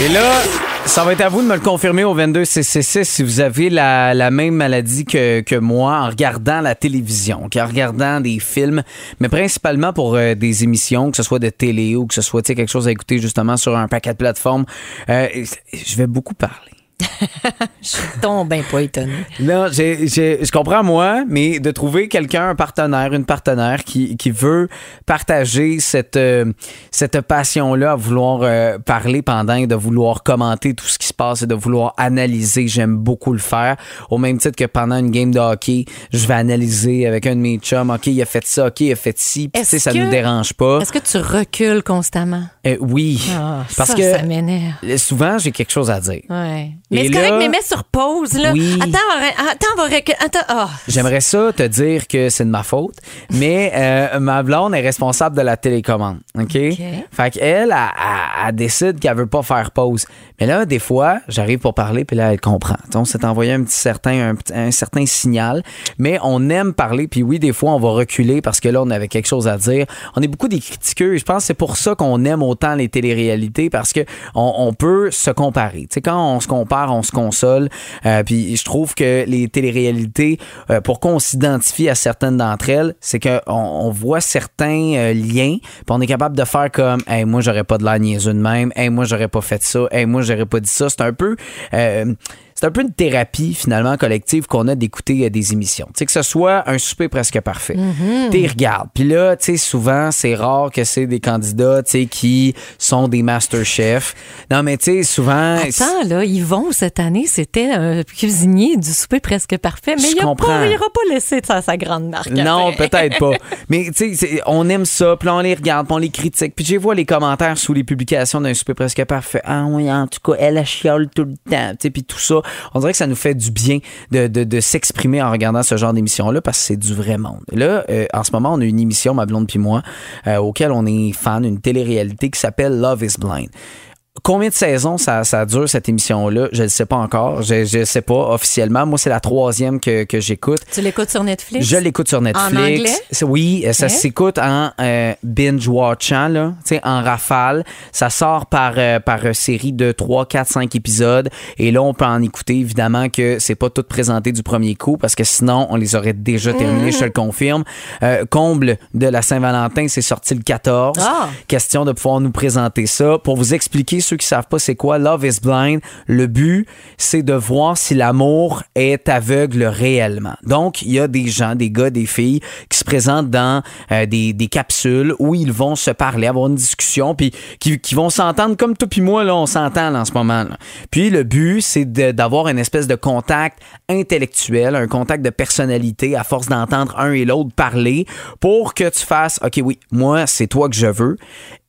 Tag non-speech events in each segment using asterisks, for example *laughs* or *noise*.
Et là, ça va être à vous de me le confirmer au 22 CCC si vous avez la, même maladie que, que moi en regardant la télévision, en regardant des films, mais principalement pour euh, des émissions, que ce soit de télé ou que ce soit quelque chose à écouter justement sur un paquet de plateformes. Euh, je vais beaucoup parler. *laughs* Je suis tombé pas étonné. Non, j'ai- j'ai- je comprends moi, mais de trouver quelqu'un, un partenaire, une partenaire qui, qui veut partager cette, euh, cette passion-là à vouloir euh, parler pendant et de vouloir commenter tout ce qui se passe et de vouloir analyser, j'aime beaucoup le faire. Au même titre que pendant une game de hockey, je vais analyser avec un de mes chums, OK, il a fait ça, OK, il a fait ci, puis tu sais, Est-ce ça que- nous dérange pas. Est-ce que tu recules constamment? Euh, oui, Ah, parce ça, que ça m'énerve. souvent, j'ai quelque chose à dire. Ouais. Et Mais c'est correct, là- mais mets sur pause, là. Oui. Attends, on va- attends, on va reculer. Attends, ah. J'aimerais ça te dire que c'est de ma faute, mais euh, ma blonde est responsable de la télécommande. OK? Fait qu'elle, elle, elle, elle décide qu'elle veut pas faire pause. Mais là, des fois, j'arrive pour parler, puis là, elle comprend. Tu sais, On s'est envoyé un petit certain, un, certain signal, mais on aime parler, puis oui, des fois, on va reculer parce que là, on avait quelque chose à dire. On est beaucoup des critiqueux. Je pense que c'est pour ça qu'on aime autant les téléréalités, parce que on, on peut se comparer. Tu sais, quand on se compare, on se console. Euh, puis je trouve que les téléréalités, euh, pour qu'on s'identifie à certaines d'entre elles, c'est qu'on on voit certains euh, liens, puis on est capable de faire comme, hey, moi, j'aurais pas de la niaiseux de même, hey, moi, j'aurais pas fait ça, hey, moi, j'aurais pas dit ça. C'est un peu. C'est un peu une thérapie finalement collective qu'on a d'écouter euh, des émissions. Tu sais que ce soit un souper presque parfait. Tu regardes. Puis là, tu sais souvent c'est rare que c'est des candidats, tu sais qui sont des master chefs. Non mais tu sais souvent Attends, là, Yvon, cette année, c'était un cuisinier du souper presque parfait, mais il n'aura pas laissé sa, sa grande marque. Non, *laughs* peut-être pas. Mais tu sais, on aime ça, puis là, on les regarde, puis on les critique. Puis je vois les commentaires sous les publications d'un souper presque parfait. Ah oui, en tout cas, elle a chiale tout le temps, tu sais, puis tout ça. On dirait que ça nous fait du bien de, s'exprimer en regardant ce genre d'émission-là parce que c'est du vrai monde. Là, euh, en ce moment, on a une émission, ma blonde puis moi, euh, auquel on est fan, une télé-réalité qui s'appelle Love is Blind. Combien de saisons ça, ça dure, cette émission-là? Je ne sais pas encore. Je ne sais pas officiellement. Moi, c'est la troisième que, que j'écoute. Tu l'écoutes sur Netflix? Je l'écoute sur Netflix. En anglais? Oui, euh, ça s'écoute en euh, binge-watchant, en rafale. Ça sort par, euh, par série de 3, 4, 5 épisodes. Et là, on peut en écouter. Évidemment que c'est pas tout présenté du premier coup parce que sinon, on les aurait déjà terminés, je te le confirme. Euh, comble de la Saint-Valentin, c'est sorti le 14. Ah. Question de pouvoir nous présenter ça. Pour vous expliquer, ceux qui savent pas c'est quoi Love is Blind, le but, c'est de voir si l'amour est aveugle réellement. Donc, il y a des gens, des gars, des filles qui se présentent dans euh, des, des capsules où ils vont se parler, avoir une discussion, puis qui, qui vont s'entendre comme toi puis moi, là, on s'entend en ce moment. Puis le but, c'est d'avoir une espèce de contact intellectuel, un contact de personnalité à force d'entendre un et l'autre parler pour que tu fasses, OK, oui, moi, c'est toi que je veux,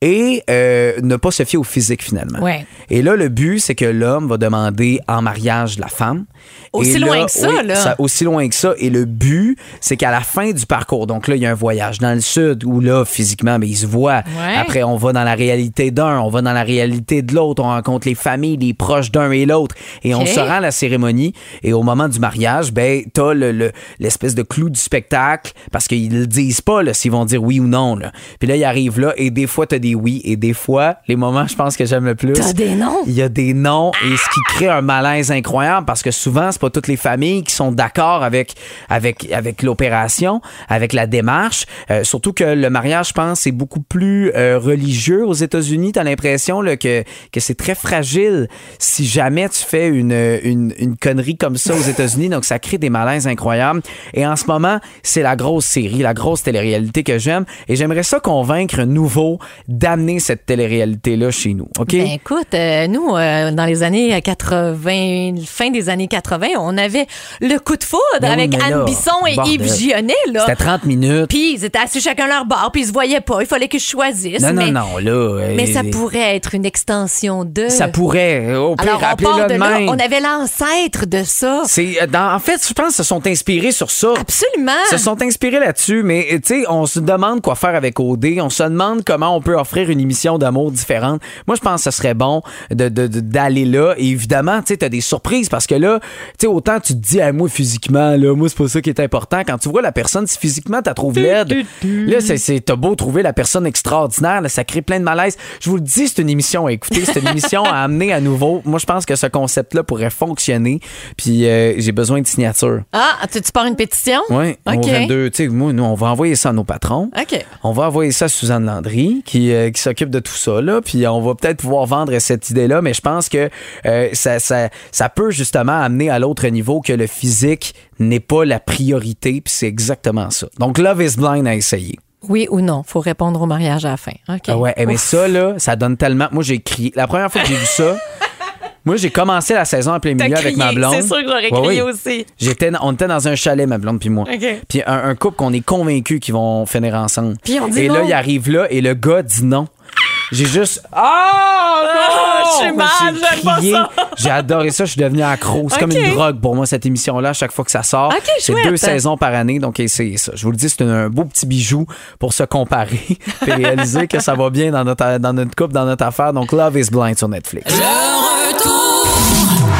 et euh, ne pas se fier au physique finalement. Ouais. Et là, le but, c'est que l'homme va demander en mariage la femme. Aussi Et là, loin que ça, oui, là. aussi loin que ça. Et le but, c'est qu'à la fin du parcours, donc là, il y a un voyage dans le sud où là, physiquement, ben, ils se voient. Ouais. Après, on va dans la réalité d'un, on va dans la réalité de l'autre, on rencontre les familles, les proches d'un et l'autre. Et on se rend à la cérémonie. Et au moment du mariage, ben, t'as le, le- l'espèce de clou du spectacle parce qu'ils le disent pas, là, s'ils vont dire oui ou non, là. Puis là, ils arrivent là et des fois, t'as des oui et des fois, les moments, je pense que j'aime le plus. T'as des noms? Il y a des noms et ce qui crée un malaise incroyable parce que souvent, c'est pas toutes les familles qui sont d'accord avec, avec, avec l'opération, avec la démarche. Euh, surtout que le mariage, je pense, c'est beaucoup plus euh, religieux aux États-Unis. T'as l'impression là, que, que c'est très fragile si jamais tu fais une, une, une connerie comme ça aux États-Unis. Donc, ça crée des malaises incroyables. Et en ce moment, c'est la grosse série, la grosse télé-réalité que j'aime. Et j'aimerais ça convaincre Nouveau d'amener cette télé-réalité-là chez nous. OK? Ben, écoute, euh, nous, euh, dans les années 80, fin des années 80, on avait le coup de foudre Ben avec mais Anne là, Bisson et bordel. Yves Gionnet, là. C'était 30 minutes. Puis ils étaient assis chacun leur bar, puis ils se voyaient pas. Il fallait que je choisisse. Non, non, mais, non, là. Mais ça euh, pourrait être une extension de. Ça pourrait. Au pire, Alors, on part de là. On avait l'ancêtre de ça. C'est, euh, en fait, je pense qu'ils se sont inspirés sur ça. Absolument. se sont inspirés là-dessus, mais euh, tu sais, on se demande quoi faire avec OD, on se demande comment on peut offrir une émission d'amour différente. Moi, je pense que serait bon de, de- de- d'aller là. Et évidemment, tu sais, t'as des surprises parce que là, tu sais, autant tu te dis, à moi, physiquement, là, moi, c'est pas ça qui est important. Quand tu vois la personne, si physiquement t'as trouvé laide, là, t'as beau trouver la personne extraordinaire, là, ça crée plein de malaise. Je vous le dis, c'est une émission à écouter, c'est une émission à amener à nouveau. Moi, je pense que ce concept-là pourrait fonctionner. Puis euh, j'ai besoin de signatures. Ah, tu, tu pars une pétition? Oui, OK. au 22. Tu sais, moi, nous, on va envoyer ça à nos patrons. OK. On va envoyer ça à Suzanne Landry, qui, euh, qui s'occupe de tout ça, là. Puis on va peut-être vendre cette idée-là, mais je pense que euh, ça, ça, ça peut justement amener à l'autre niveau que le physique n'est pas la priorité, puis c'est exactement ça. Donc, Love is Blind à essayer. Oui ou non? Faut répondre au mariage à la fin. OK. Ah ouais, eh, mais ça, là, ça donne tellement. Moi, j'ai crié. La première fois que j'ai vu ça, *laughs* moi, j'ai commencé la saison en plein milieu avec ma blonde. C'est sûr que j'aurais Ouais, crié oui. aussi. J'étais, on était dans un chalet, ma blonde puis moi. OK. Puis un, un couple qu'on est convaincu qu'ils vont finir ensemble. Puis on dit et là, il arrive là et le gars dit non. J'ai juste ah! Je suis mal, J'ai j'aime pas crié. ça. J'ai adoré ça, je suis devenu accro. C'est comme une drogue pour moi cette émission là, à chaque fois que ça sort. C'est deux saisons par année, donc essayez ça. Je vous le dis, c'est un, beau petit bijou pour se comparer *laughs* et réaliser que ça va bien dans notre dans notre couple, dans notre affaire. Donc Love is Blind sur Netflix. Le